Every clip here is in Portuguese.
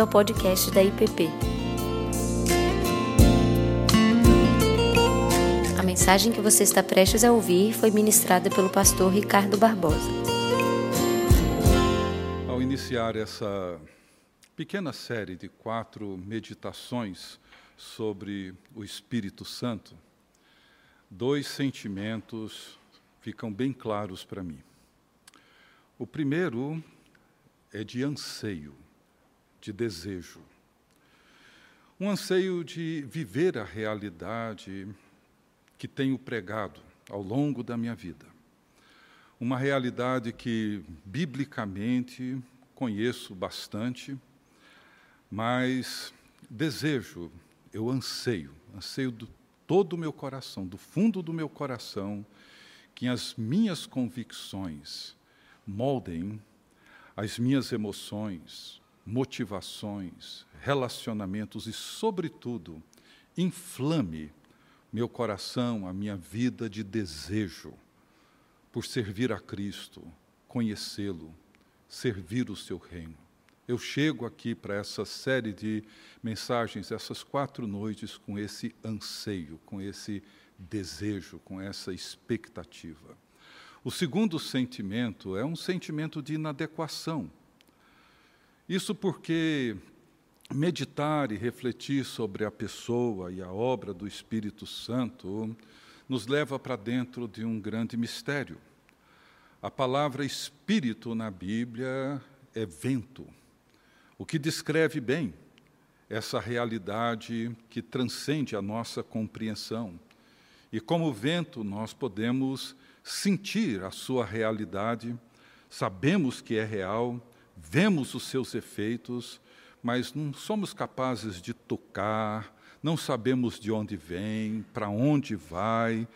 bem-vindo ao podcast da IPP. A mensagem que você está prestes a ouvir foi ministrada pelo pastor Ricardo Barbosa. Ao iniciar essa pequena série de quatro meditações sobre o Espírito Santo, dois sentimentos ficam bem claros para mim. O primeiro é de anseio, de desejo. Um anseio de viver a realidade que tenho pregado ao longo da minha vida. Uma realidade que, biblicamente, conheço bastante, mas desejo, eu anseio, anseio do todo o meu coração, do fundo do meu coração, que as minhas convicções moldem as minhas emoções, motivações, relacionamentos e, sobretudo, inflame meu coração, a minha vida de desejo por servir a Cristo, conhecê-lo, servir o seu reino. Eu chego aqui para essa série de mensagens, essas quatro noites, com esse anseio, com esse desejo, com essa expectativa. O segundo sentimento é um sentimento de inadequação. Isso porque meditar e refletir sobre a pessoa e a obra do Espírito Santo nos leva para dentro de um grande mistério. A palavra espírito na Bíblia é vento, o que descreve bem essa realidade que transcende a nossa compreensão. E como vento, nós podemos sentir a sua realidade, sabemos que é real, vemos os seus efeitos, mas não somos capazes de tocar, não sabemos de onde vem, para onde vai.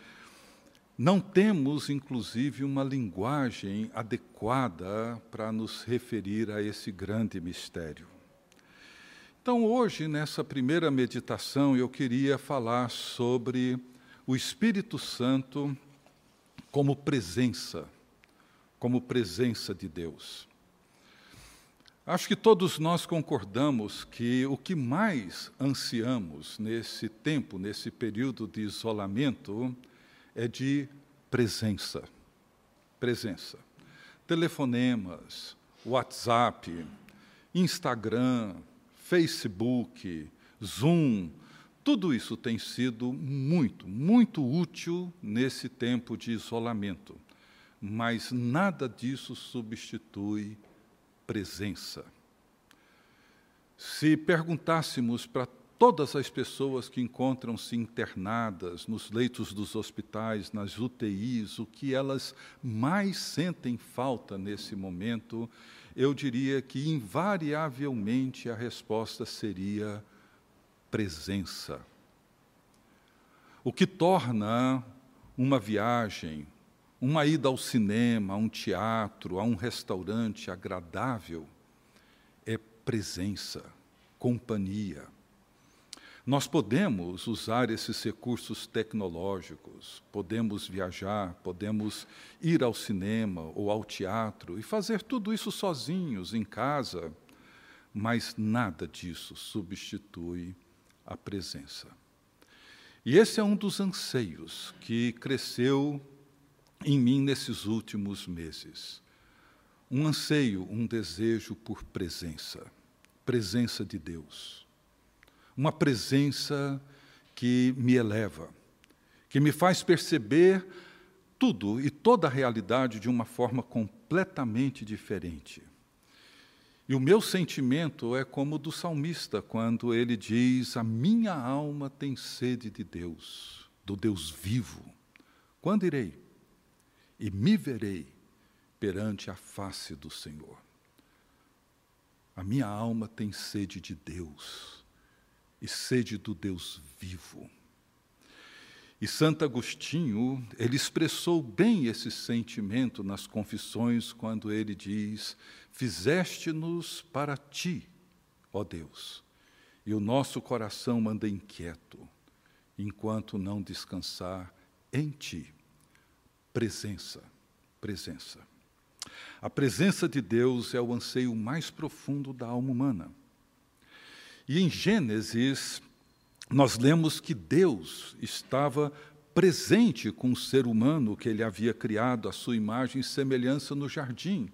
Não temos, inclusive, uma linguagem adequada para nos referir a esse grande mistério. Então, hoje, nessa primeira meditação, eu queria falar sobre o Espírito Santo como presença, como presença de Deus. Acho que todos nós concordamos que o que mais ansiamos nesse tempo, nesse período de isolamento, é de presença. Presença. Telefonemas, WhatsApp, Instagram, Facebook, Zoom, tudo isso tem sido muito, muito útil nesse tempo de isolamento, mas nada disso substitui presença. Se perguntássemos para todas as pessoas que encontram-se internadas nos leitos dos hospitais, nas UTIs, o que elas mais sentem falta nesse momento, eu diria que invariavelmente a resposta seria presença. O que torna uma viagem, uma ida ao cinema, a um teatro, a um restaurante agradável é presença, companhia. Nós podemos usar esses recursos tecnológicos, podemos viajar, podemos ir ao cinema ou ao teatro e fazer tudo isso sozinhos, em casa, mas nada disso substitui a presença. E esse é um dos anseios que cresceu em mim nesses últimos meses. Um anseio, um desejo por presença, presença de Deus. Uma presença que me eleva, que me faz perceber tudo e toda a realidade de uma forma completamente diferente. E o meu sentimento é como o do salmista, quando ele diz: A minha alma tem sede de Deus, do Deus vivo. Quando irei? E me verei perante a face do Senhor. A minha alma tem sede de Deus e sede do Deus vivo. E Santo Agostinho, ele expressou bem esse sentimento nas confissões quando ele diz: Fizeste-nos para ti, ó Deus, e o nosso coração anda inquieto, enquanto não descansar em ti. Presença, presença. A presença de Deus é o anseio mais profundo da alma humana. E em Gênesis, nós lemos que Deus estava presente com o ser humano que ele havia criado, a sua imagem e semelhança no jardim.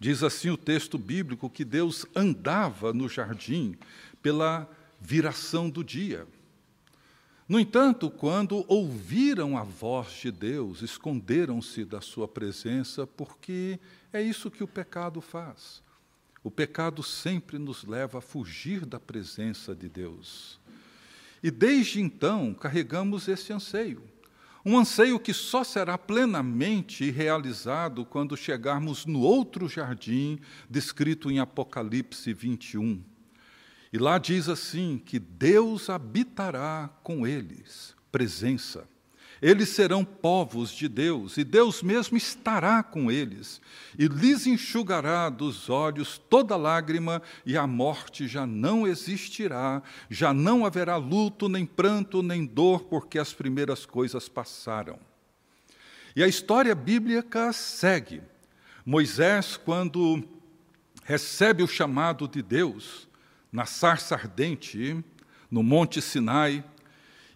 Diz assim o texto bíblico que Deus andava no jardim pela viração do dia. No entanto, quando ouviram a voz de Deus, esconderam-se da sua presença, porque é isso que o pecado faz. O pecado sempre nos leva a fugir da presença de Deus. E desde então carregamos esse anseio. Um anseio que só será plenamente realizado quando chegarmos no outro jardim descrito em Apocalipse 21. E lá diz assim: que Deus habitará com eles, presença. Eles serão povos de Deus, e Deus mesmo estará com eles, e lhes enxugará dos olhos toda lágrima, e a morte já não existirá, já não haverá luto, nem pranto, nem dor, porque as primeiras coisas passaram. E a história bíblica segue. Moisés, quando recebe o chamado de Deus, na sarça ardente, no Monte Sinai,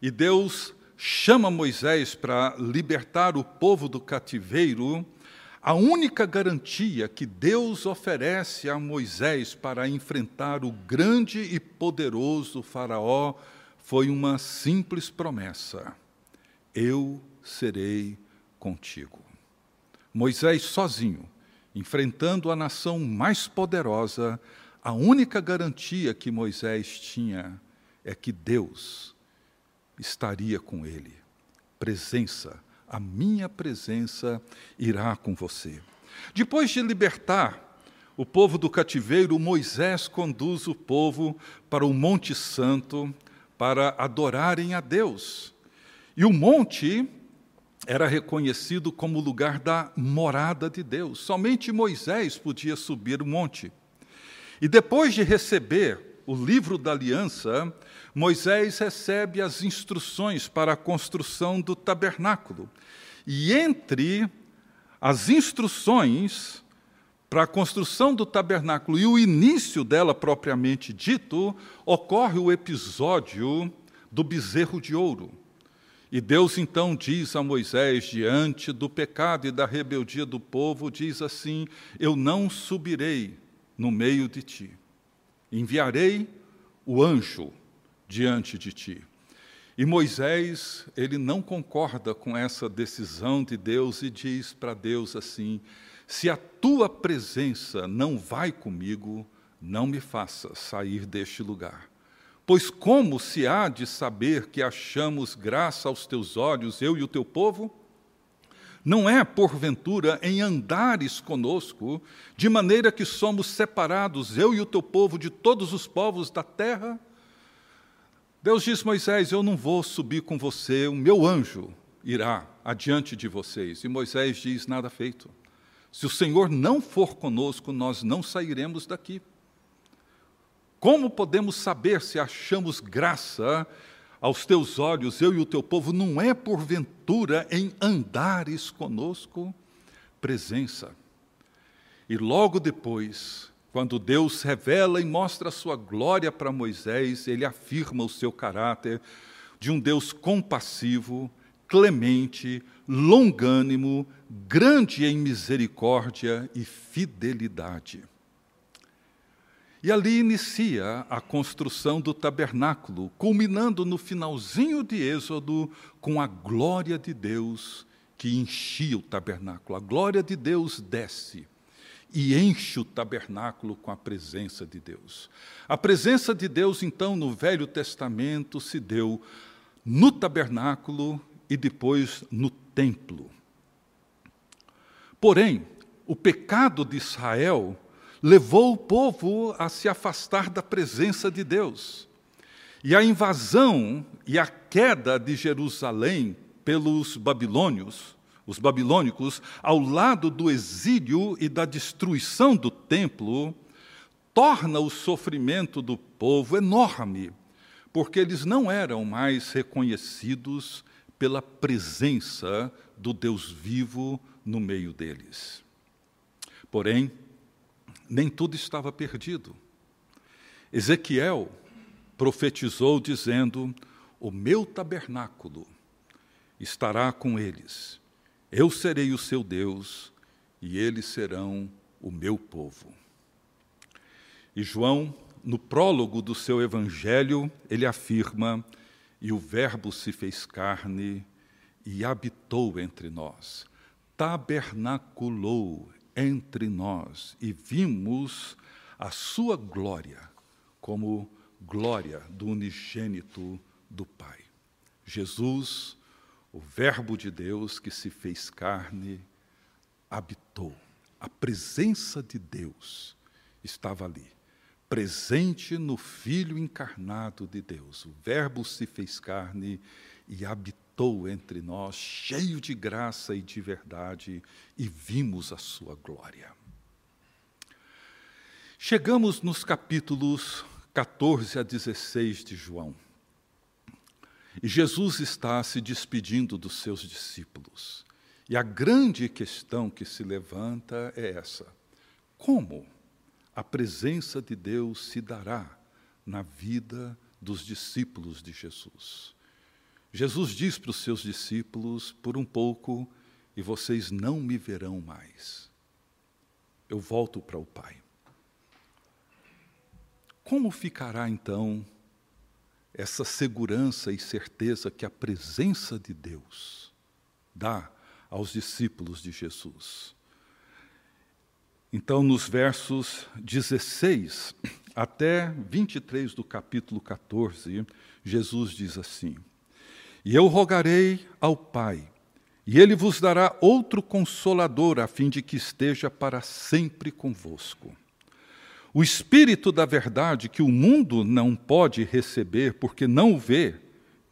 e Deus chama Moisés para libertar o povo do cativeiro, a única garantia que Deus oferece a Moisés para enfrentar o grande e poderoso Faraó foi uma simples promessa: Eu serei contigo. Moisés sozinho, enfrentando a nação mais poderosa, a única garantia que Moisés tinha é que Deus estaria com ele. Presença, a minha presença irá com você. Depois de libertar o povo do cativeiro, Moisés conduz o povo para o Monte Santo para adorarem a Deus. E o monte era reconhecido como lugar da morada de Deus. Somente Moisés podia subir o monte. E depois de receber o livro da aliança, Moisés recebe as instruções para a construção do tabernáculo. E entre as instruções para a construção do tabernáculo e o início dela propriamente dito, ocorre o episódio do bezerro de ouro. E Deus então diz a Moisés, diante do pecado e da rebeldia do povo, diz assim: Eu não subirei no meio de ti. Enviarei o anjo diante de ti. E Moisés, ele não concorda com essa decisão de Deus e diz para Deus assim: Se a tua presença não vai comigo, não me faça sair deste lugar. Pois como se há de saber que achamos graça aos teus olhos, eu e o teu povo? Não é, porventura, em andares conosco, de maneira que somos separados, eu e o teu povo, de todos os povos da terra? Deus disse Moisés: Eu não vou subir com você, o meu anjo irá adiante de vocês. E Moisés diz: Nada feito. Se o Senhor não for conosco, nós não sairemos daqui. Como podemos saber se achamos graça aos teus olhos, eu e o teu povo, não é porventura em andares conosco presença. E logo depois, quando Deus revela e mostra a sua glória para Moisés, ele afirma o seu caráter de um Deus compassivo, clemente, longânimo, grande em misericórdia e fidelidade. E ali inicia a construção do tabernáculo, culminando no finalzinho de Êxodo com a glória de Deus que enchia o tabernáculo. A glória de Deus desce e enche o tabernáculo com a presença de Deus. A presença de Deus, então, no Velho Testamento se deu no tabernáculo e depois no templo. Porém, o pecado de Israel levou o povo a se afastar da presença de Deus. E a invasão e a queda de Jerusalém pelos babilônios, os babilônicos, ao lado do exílio e da destruição do templo, torna o sofrimento do povo enorme, porque eles não eram mais reconhecidos pela presença do Deus vivo no meio deles. Porém, nem tudo estava perdido. Ezequiel, profetizou dizendo: O meu tabernáculo estará com eles. Eu serei o seu Deus e eles serão o meu povo. E João, no prólogo do seu evangelho, ele afirma: E o Verbo se fez carne e habitou entre nós, tabernaculou entre nós, e vimos a sua glória como glória do unigênito do Pai. Jesus, o Verbo de Deus que se fez carne, habitou. A presença de Deus estava ali, presente no Filho encarnado de Deus. O Verbo se fez carne e habitou entre nós, cheio de graça e de verdade, e vimos a sua glória. Chegamos nos capítulos 14 a 16 de João. E Jesus está se despedindo dos seus discípulos. E a grande questão que se levanta é essa: como a presença de Deus se dará na vida dos discípulos de Jesus? Jesus diz para os seus discípulos: por um pouco e vocês não me verão mais. Eu volto para o Pai. Como ficará então essa segurança e certeza que a presença de Deus dá aos discípulos de Jesus? Então, nos versos 16 até 23 do capítulo 14, Jesus diz assim: E eu rogarei ao Pai, e ele vos dará outro consolador, a fim de que esteja para sempre convosco o Espírito da Verdade, que o mundo não pode receber porque não o vê,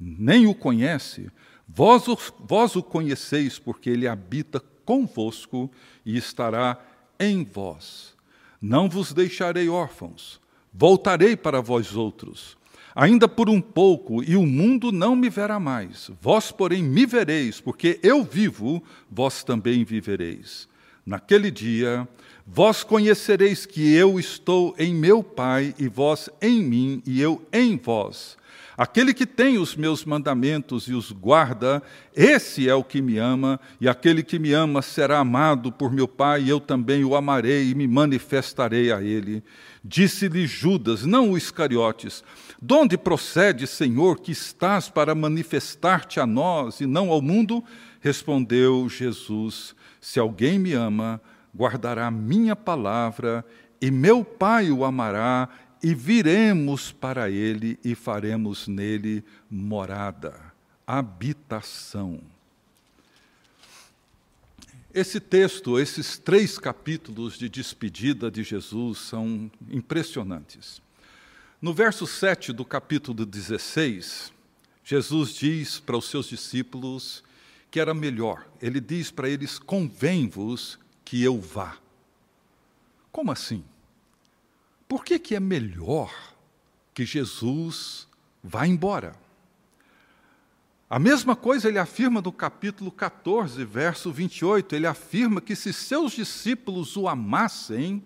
nem o conhece, vós o, vós o conheceis porque ele habita convosco e estará em vós. Não vos deixarei órfãos, voltarei para vós outros. Ainda por um pouco, e o mundo não me verá mais. Vós, porém, me vereis, porque eu vivo, vós também vivereis. Naquele dia, Vós conhecereis que eu estou em meu Pai, e vós em mim, e eu em vós. Aquele que tem os meus mandamentos e os guarda, esse é o que me ama, e aquele que me ama será amado por meu Pai, e eu também o amarei e me manifestarei a ele. Disse-lhe Judas, não o Iscariotes: De onde procede, Senhor, que estás para manifestar-te a nós e não ao mundo? Respondeu Jesus: Se alguém me ama, guardará minha palavra, e meu Pai o amará, e viremos para ele e faremos nele morada, habitação. Esse texto, esses três capítulos de despedida de Jesus são impressionantes. No verso 7 do capítulo 16, Jesus diz para os seus discípulos que era melhor. Ele diz para eles: convém-vos que eu vá. Como assim? Por que, que é melhor que Jesus vá embora? A mesma coisa ele afirma no capítulo 14, verso 28. Ele afirma que se seus discípulos o amassem,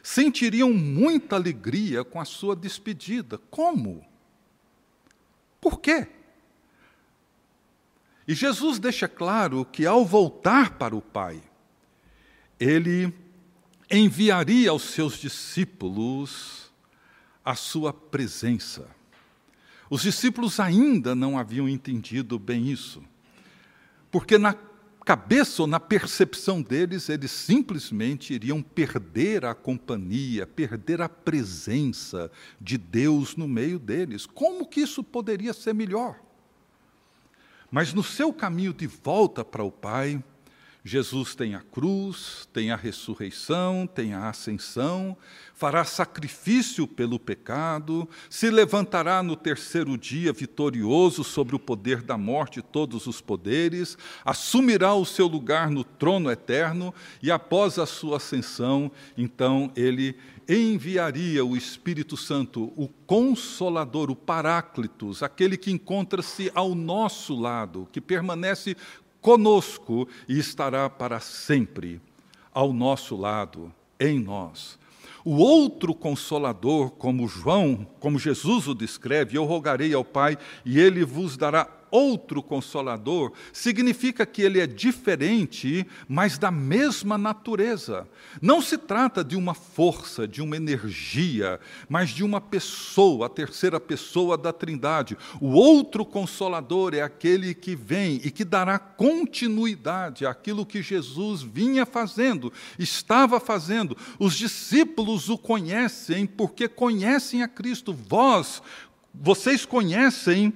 sentiriam muita alegria com a sua despedida. Como? Por quê? E Jesus deixa claro que ao voltar para o Pai, ele enviaria aos seus discípulos a sua presença. Os discípulos ainda não haviam entendido bem isso, porque na cabeça ou na percepção deles, eles simplesmente iriam perder a companhia, perder a presença de Deus no meio deles. Como que isso poderia ser melhor? Mas no seu caminho de volta para o Pai, Jesus tem a cruz, tem a ressurreição, tem a ascensão, fará sacrifício pelo pecado, se levantará no terceiro dia vitorioso sobre o poder da morte e todos os poderes, assumirá o seu lugar no trono eterno e após a sua ascensão, então ele enviaria o Espírito Santo, o Consolador, o Paráclitos, aquele que encontra-se ao nosso lado, que permanece conosco e estará para sempre ao nosso lado, em nós. O outro consolador, como João, como Jesus o descreve, eu rogarei ao Pai e ele vos dará outro consolador, significa que ele é diferente, mas da mesma natureza. Não se trata de uma força, de uma energia, mas de uma pessoa, a terceira pessoa da Trindade. O outro consolador é aquele que vem e que dará continuidade àquilo que Jesus vinha fazendo, estava fazendo. Os discípulos o conhecem porque conhecem a Cristo. Vós, vocês conhecem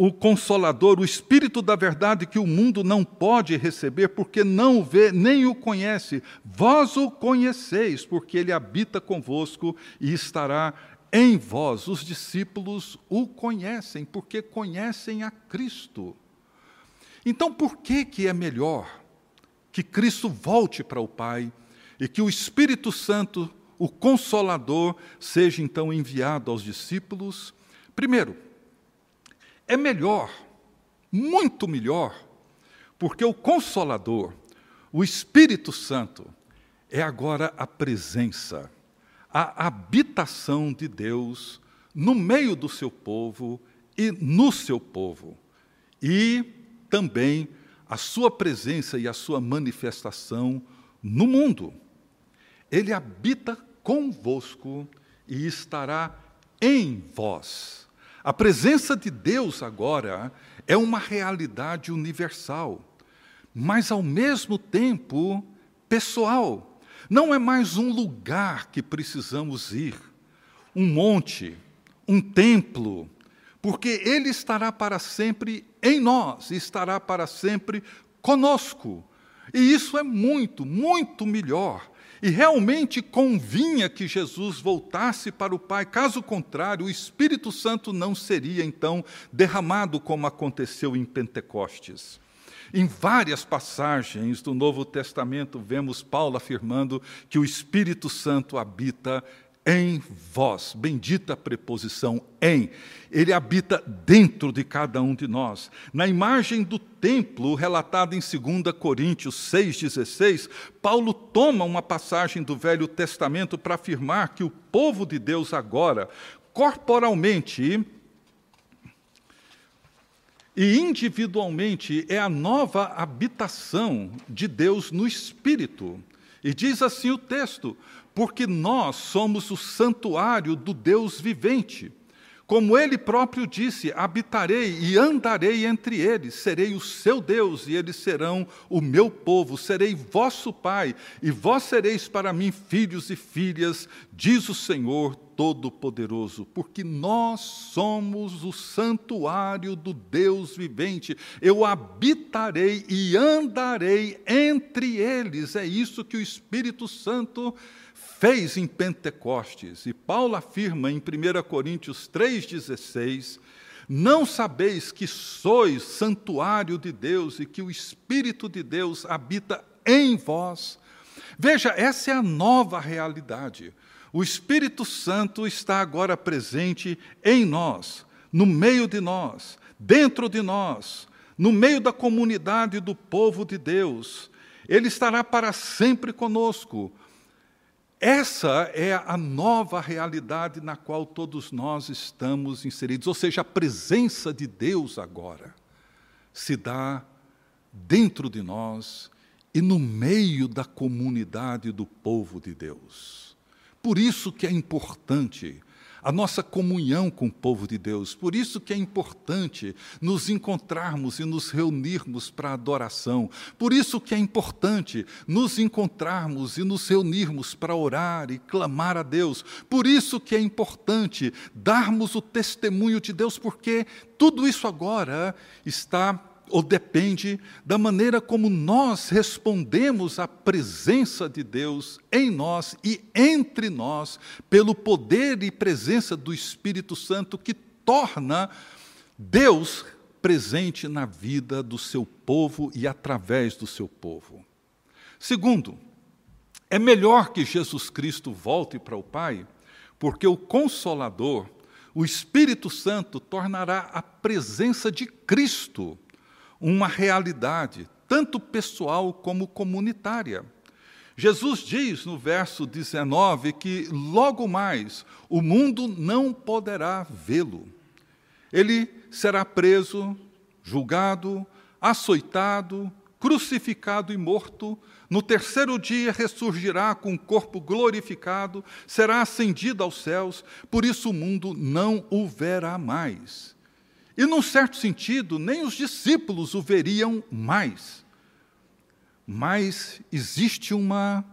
o Consolador, o Espírito da Verdade que o mundo não pode receber, porque não o vê nem o conhece. Vós o conheceis, porque ele habita convosco e estará em vós. Os discípulos o conhecem, porque conhecem a Cristo. Então, por que, que é melhor que Cristo volte para o Pai e que o Espírito Santo, o Consolador, seja então enviado aos discípulos? Primeiro, é melhor, muito melhor, porque o Consolador, o Espírito Santo, é agora a presença, a habitação de Deus no meio do seu povo e no seu povo. E também a sua presença e a sua manifestação no mundo. Ele habita convosco e estará em vós. A presença de Deus agora é uma realidade universal, mas ao mesmo tempo pessoal. Não é mais um lugar que precisamos ir, um monte, um templo, porque Ele estará para sempre em nós, estará para sempre conosco. E isso é muito, muito melhor e realmente convinha que Jesus voltasse para o Pai, caso contrário, o Espírito Santo não seria então derramado como aconteceu em Pentecostes. Em várias passagens do Novo Testamento, vemos Paulo afirmando que o Espírito Santo habita em vós. Bendita preposição em. Ele habita dentro de cada um de nós. Na imagem do templo, relatada em 2 Coríntios 6,16, Paulo toma uma passagem do Velho Testamento para afirmar que o povo de Deus agora, corporalmente e individualmente, é a nova habitação de Deus no Espírito. E diz assim o texto: porque nós somos o santuário do Deus vivente. Como ele próprio disse: habitarei e andarei entre eles, serei o seu Deus e eles serão o meu povo, serei vosso Pai e vós sereis para mim filhos e filhas, diz o Senhor Todo-Poderoso, porque nós somos o santuário do Deus vivente. Eu habitarei e andarei entre eles. É isso que o Espírito Santo fez em Pentecostes. E Paulo afirma em 1 Coríntios 3,16: Não sabeis que sois santuário de Deus e que o Espírito de Deus habita em vós? Veja, essa é a nova realidade. O Espírito Santo está agora presente em nós, no meio de nós, dentro de nós, no meio da comunidade do povo de Deus. Ele estará para sempre conosco, essa é a nova realidade na qual todos nós estamos inseridos, ou seja, a presença de Deus agora se dá dentro de nós e no meio da comunidade do povo de Deus. Por isso que é importante a nossa comunhão com o povo de Deus. Por isso que é importante nos encontrarmos e nos reunirmos para adoração. Por isso que é importante nos encontrarmos e nos reunirmos para orar e clamar a Deus. Por isso que é importante darmos o testemunho de Deus, porque tudo isso agora está ou depende da maneira como nós respondemos à presença de Deus em nós e entre nós, pelo poder e presença do Espírito Santo que torna Deus presente na vida do seu povo e através do seu povo. Segundo, é melhor que Jesus Cristo volte para o Pai, porque o Consolador, o Espírito Santo, tornará a presença de Cristo uma realidade, tanto pessoal como comunitária. Jesus diz no verso 19 que logo mais o mundo não poderá vê-lo. Ele será preso, julgado, açoitado, crucificado e morto. No terceiro dia ressurgirá com um corpo glorificado, será ascendido aos céus, por isso o mundo não o verá mais. E, num certo sentido, nem os discípulos o veriam mais. Mas existe uma,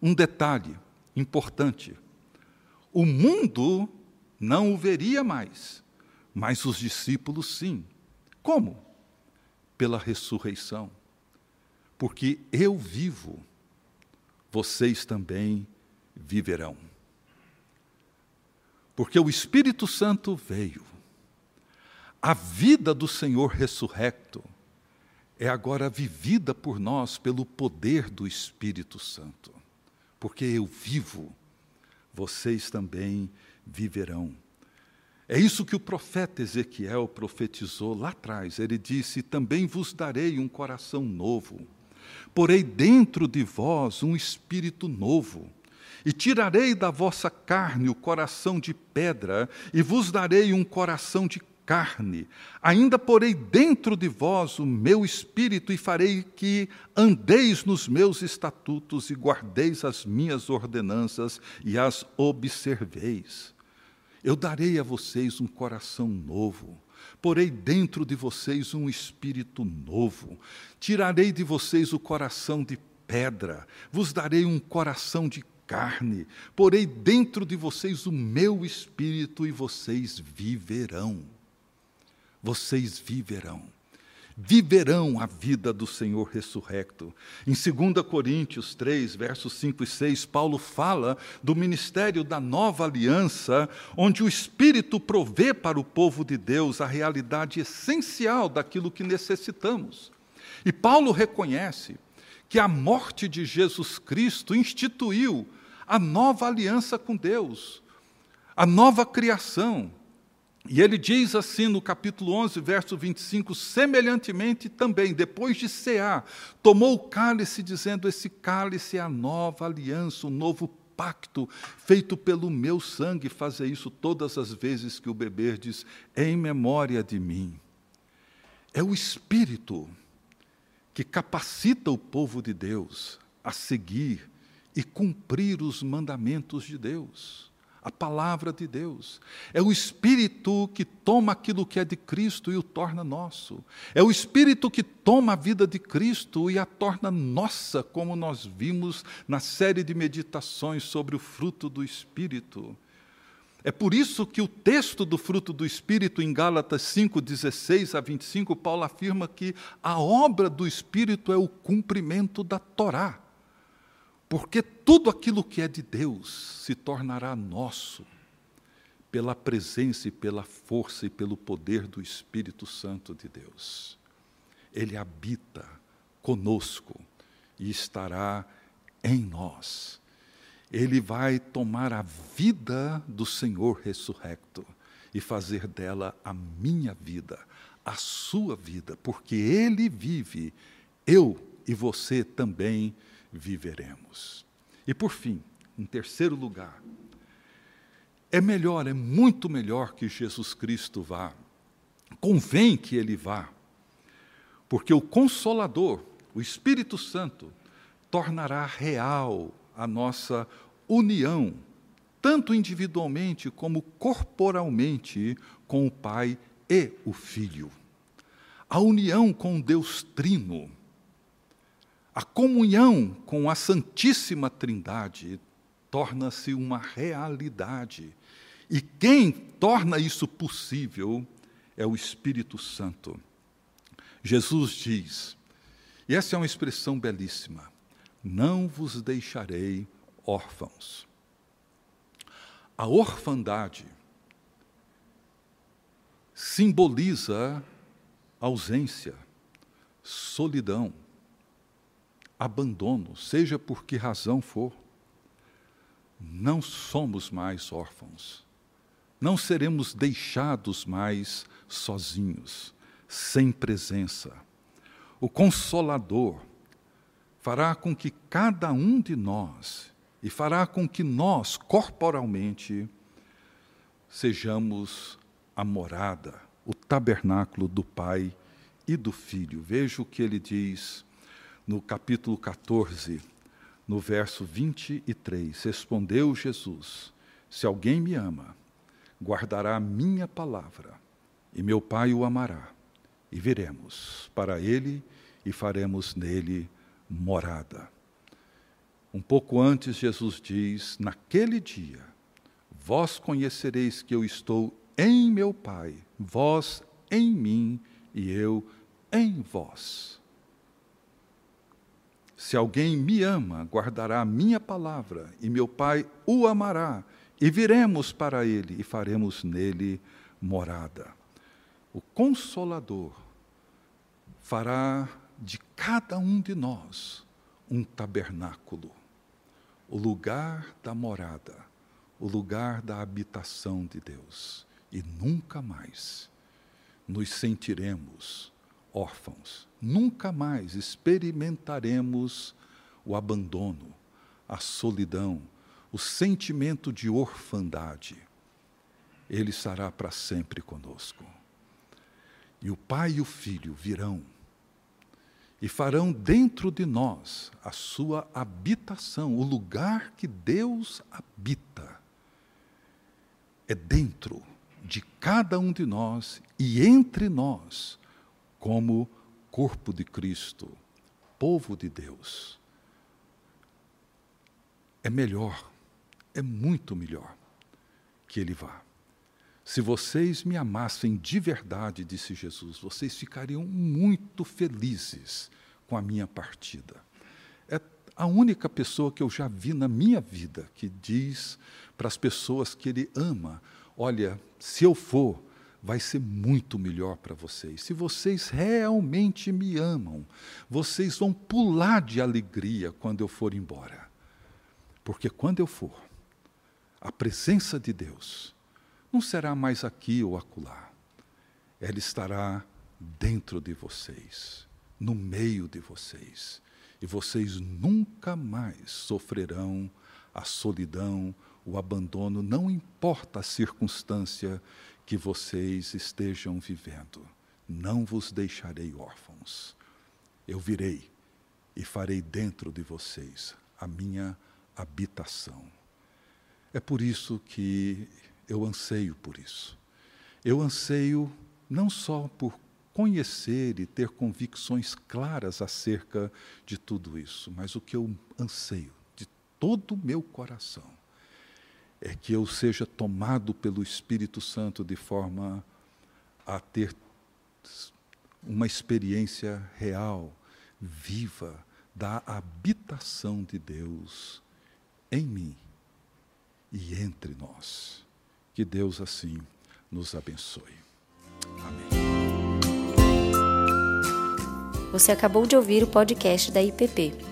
um detalhe importante. O mundo não o veria mais, mas os discípulos sim. Como? Pela ressurreição. Porque eu vivo, vocês também viverão. Porque o Espírito Santo veio. A vida do Senhor ressurrecto é agora vivida por nós pelo poder do Espírito Santo. Porque eu vivo, vocês também viverão. É isso que o profeta Ezequiel profetizou lá atrás. Ele disse: Também vos darei um coração novo, porei dentro de vós um espírito novo. E tirarei da vossa carne o coração de pedra, e vos darei um coração de carne. Ainda porei dentro de vós o meu espírito e farei que andeis nos meus estatutos e guardeis as minhas ordenanças e as observeis. Eu darei a vocês um coração novo. Porei dentro de vocês um espírito novo. Tirarei de vocês o coração de pedra. Vos darei um coração de carne. Porei dentro de vocês o meu espírito e vocês viverão vocês viverão. Viverão a vida do Senhor ressurrecto. Em 2 Coríntios 3, versos 5 e 6, Paulo fala do ministério da nova aliança, onde o Espírito provê para o povo de Deus a realidade essencial daquilo que necessitamos. E Paulo reconhece que a morte de Jesus Cristo instituiu a nova aliança com Deus, a nova criação, e ele diz assim no capítulo 11, verso 25: semelhantemente também, depois de cear, tomou o cálice, dizendo: Esse cálice é a nova aliança, o novo pacto feito pelo meu sangue. Fazer isso todas as vezes que o beberdes, em memória de mim. É o Espírito que capacita o povo de Deus a seguir e cumprir os mandamentos de Deus a palavra de Deus. É o Espírito que toma aquilo que é de Cristo e o torna nosso. É o Espírito que toma a vida de Cristo e a torna nossa, como nós vimos na série de meditações sobre o fruto do Espírito. É por isso que o texto do fruto do Espírito, em Gálatas 5, 16 a 25, Paulo afirma que a obra do Espírito é o cumprimento da Torá. Porque tudo aquilo que é de Deus se tornará nosso pela presença e pela força e pelo poder do Espírito Santo de Deus. Ele habita conosco e estará em nós. Ele vai tomar a vida do Senhor ressurrecto e fazer dela a minha vida, a sua vida, porque Ele vive, eu e você também viveremos. E por fim, em terceiro lugar, é melhor, é muito melhor que Jesus Cristo vá. Convém que ele vá, porque o Consolador, o Espírito Santo, tornará real a nossa união, tanto individualmente como corporalmente, com o Pai e o Filho. A união com Deus Trino a comunhão com a Santíssima Trindade torna-se uma realidade. E quem torna isso possível é o Espírito Santo. Jesus diz, e essa é uma expressão belíssima: não vos deixarei órfãos. A orfandade simboliza ausência, solidão, abandono, seja por que razão for, não somos mais órfãos. Não seremos deixados mais sozinhos, sem presença. O Consolador fará com que cada um de nós, e fará com que nós, corporalmente, sejamos a morada, o tabernáculo do Pai e do Filho. Veja o que ele diz no capítulo 14, no verso 23. Respondeu Jesus: Se alguém me ama, guardará a minha palavra, e meu Pai o amará, e viremos para ele e faremos nele morada. Um pouco antes, Jesus diz: Naquele dia, vós conhecereis que eu estou em meu Pai, vós em mim e eu em vós. Se alguém me ama, guardará a minha palavra, e meu Pai o amará, e viremos para ele e faremos nele morada. O Consolador fará de cada um de nós um tabernáculo, o lugar da morada, o lugar da habitação de Deus. E nunca mais nos sentiremos órfãos, nunca mais experimentaremos o abandono, a solidão, o sentimento de orfandade. Ele estará para sempre conosco. E o Pai e o Filho virão e farão dentro de nós a sua habitação, o lugar que Deus habita. É dentro de cada um de nós e entre nós, como corpo de Cristo, povo de Deus. É melhor, é muito melhor que Ele vá. Se vocês me amassem de verdade, disse Jesus, vocês ficariam muito felizes com a minha partida. É a única pessoa que eu já vi na minha vida que diz para as pessoas que ele ama: olha, se eu for, vai ser muito melhor para vocês. Se vocês realmente me amam, vocês vão pular de alegria quando eu for embora. Porque quando eu for, a presença de Deus não será mais aqui ou acolá. Ela estará dentro de vocês, no meio de vocês. E vocês nunca mais sofrerão a solidão, o abandono, não importa a circunstância que vocês estejam vivendo. Não vos deixarei órfãos. Eu virei e farei dentro de vocês a minha habitação. É por isso que eu anseio por isso. Eu anseio não só por conhecer e ter convicções claras acerca de tudo isso, mas o que eu anseio de todo o meu coração é que eu seja tomado pelo Espírito Santo de forma a ter uma experiência real, viva, da habitação de Deus em mim e entre nós. Que Deus assim nos abençoe. Amém. Você acabou de ouvir o podcast da IPP.